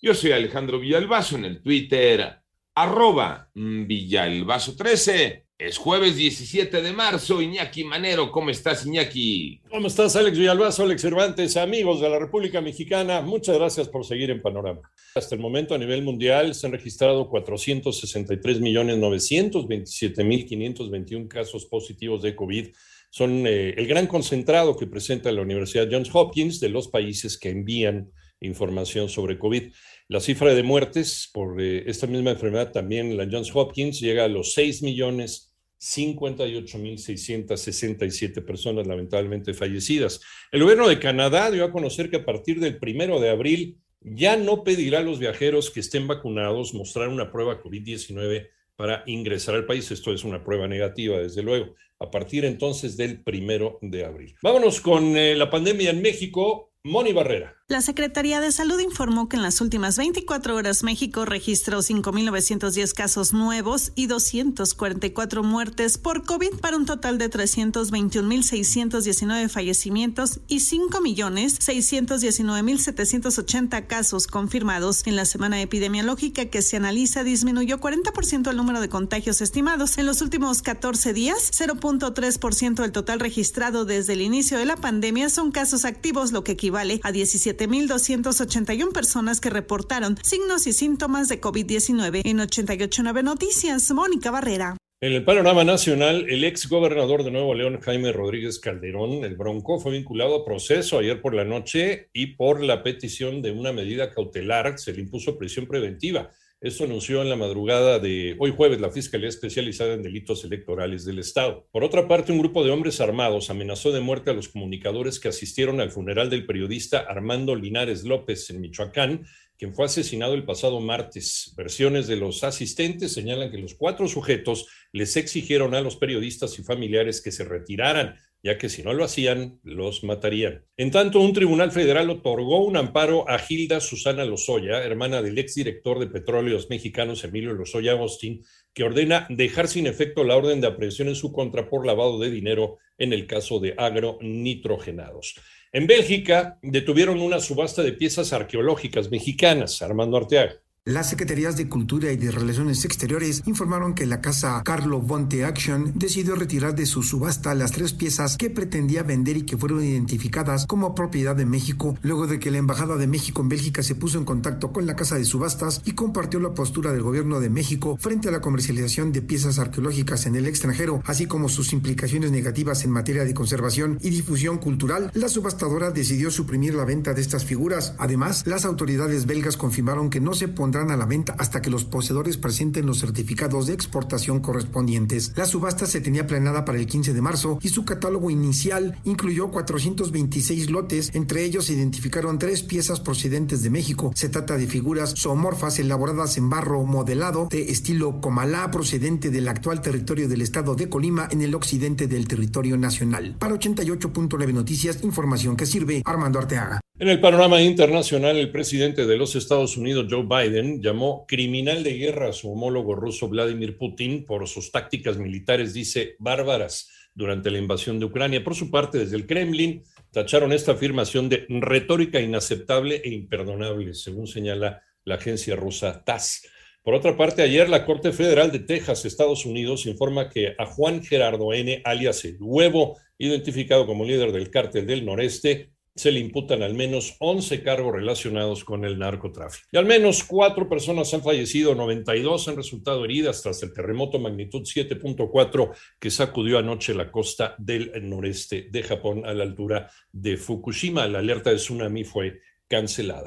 Yo soy Alejandro Villalbazo en el Twitter, arroba Villalbazo13. Es jueves 17 de marzo. Iñaki Manero, ¿cómo estás, Iñaki? ¿Cómo estás, Alex Villalbazo, Alex Cervantes, amigos de la República Mexicana? Muchas gracias por seguir en Panorama. Hasta el momento, a nivel mundial, se han registrado 463.927.521 casos positivos de COVID. Son eh, el gran concentrado que presenta la Universidad Johns Hopkins de los países que envían información sobre COVID. La cifra de muertes por eh, esta misma enfermedad también la Johns Hopkins llega a los 6 millones 58.667 personas lamentablemente fallecidas. El gobierno de Canadá dio a conocer que a partir del primero de abril ya no pedirá a los viajeros que estén vacunados mostrar una prueba COVID-19 para ingresar al país. Esto es una prueba negativa, desde luego, a partir entonces del primero de abril. Vámonos con eh, la pandemia en México. Moni Barrera. La Secretaría de Salud informó que en las últimas 24 horas México registró 5.910 casos nuevos y 244 muertes por COVID para un total de 321.619 fallecimientos y 5.619.780 casos confirmados. En la semana epidemiológica que se analiza disminuyó 40% el número de contagios estimados. En los últimos 14 días, 0.3% del total registrado desde el inicio de la pandemia son casos activos, lo que equivale a 17.281 personas que reportaron signos y síntomas de COVID-19. En 889 Noticias, Mónica Barrera. En el panorama nacional, el ex gobernador de Nuevo León, Jaime Rodríguez Calderón, el Bronco, fue vinculado a proceso ayer por la noche y por la petición de una medida cautelar se le impuso prisión preventiva. Esto anunció en la madrugada de hoy jueves la Fiscalía Especializada en Delitos Electorales del Estado. Por otra parte, un grupo de hombres armados amenazó de muerte a los comunicadores que asistieron al funeral del periodista Armando Linares López en Michoacán, quien fue asesinado el pasado martes. Versiones de los asistentes señalan que los cuatro sujetos les exigieron a los periodistas y familiares que se retiraran ya que si no lo hacían, los matarían. En tanto, un tribunal federal otorgó un amparo a Gilda Susana Lozoya, hermana del exdirector de Petróleos Mexicanos Emilio Lozoya Austin, que ordena dejar sin efecto la orden de aprehensión en su contra por lavado de dinero en el caso de agronitrogenados. En Bélgica detuvieron una subasta de piezas arqueológicas mexicanas, Armando Arteaga. Las Secretarías de Cultura y de Relaciones Exteriores informaron que la casa Carlo Bonte Action decidió retirar de su subasta las tres piezas que pretendía vender y que fueron identificadas como propiedad de México, luego de que la Embajada de México en Bélgica se puso en contacto con la casa de subastas y compartió la postura del gobierno de México frente a la comercialización de piezas arqueológicas en el extranjero, así como sus implicaciones negativas en materia de conservación y difusión cultural. La subastadora decidió suprimir la venta de estas figuras. Además, las autoridades belgas confirmaron que no se pondrá a la venta hasta que los poseedores presenten los certificados de exportación correspondientes. La subasta se tenía planeada para el 15 de marzo y su catálogo inicial incluyó 426 lotes, entre ellos se identificaron tres piezas procedentes de México. Se trata de figuras zoomorfas elaboradas en barro modelado de estilo Comalá procedente del actual territorio del estado de Colima en el occidente del territorio nacional. Para 88.9 Noticias, información que sirve Armando Arteaga. En el panorama internacional, el presidente de los Estados Unidos, Joe Biden, llamó criminal de guerra a su homólogo ruso Vladimir Putin por sus tácticas militares, dice, bárbaras durante la invasión de Ucrania. Por su parte, desde el Kremlin, tacharon esta afirmación de retórica inaceptable e imperdonable, según señala la agencia rusa TASS. Por otra parte, ayer la Corte Federal de Texas, Estados Unidos, informa que a Juan Gerardo N., alias el Huevo, identificado como líder del cártel del noreste, se le imputan al menos 11 cargos relacionados con el narcotráfico. Y al menos cuatro personas han fallecido, 92 han resultado heridas tras el terremoto magnitud 7.4 que sacudió anoche la costa del noreste de Japón a la altura de Fukushima. La alerta de tsunami fue cancelada.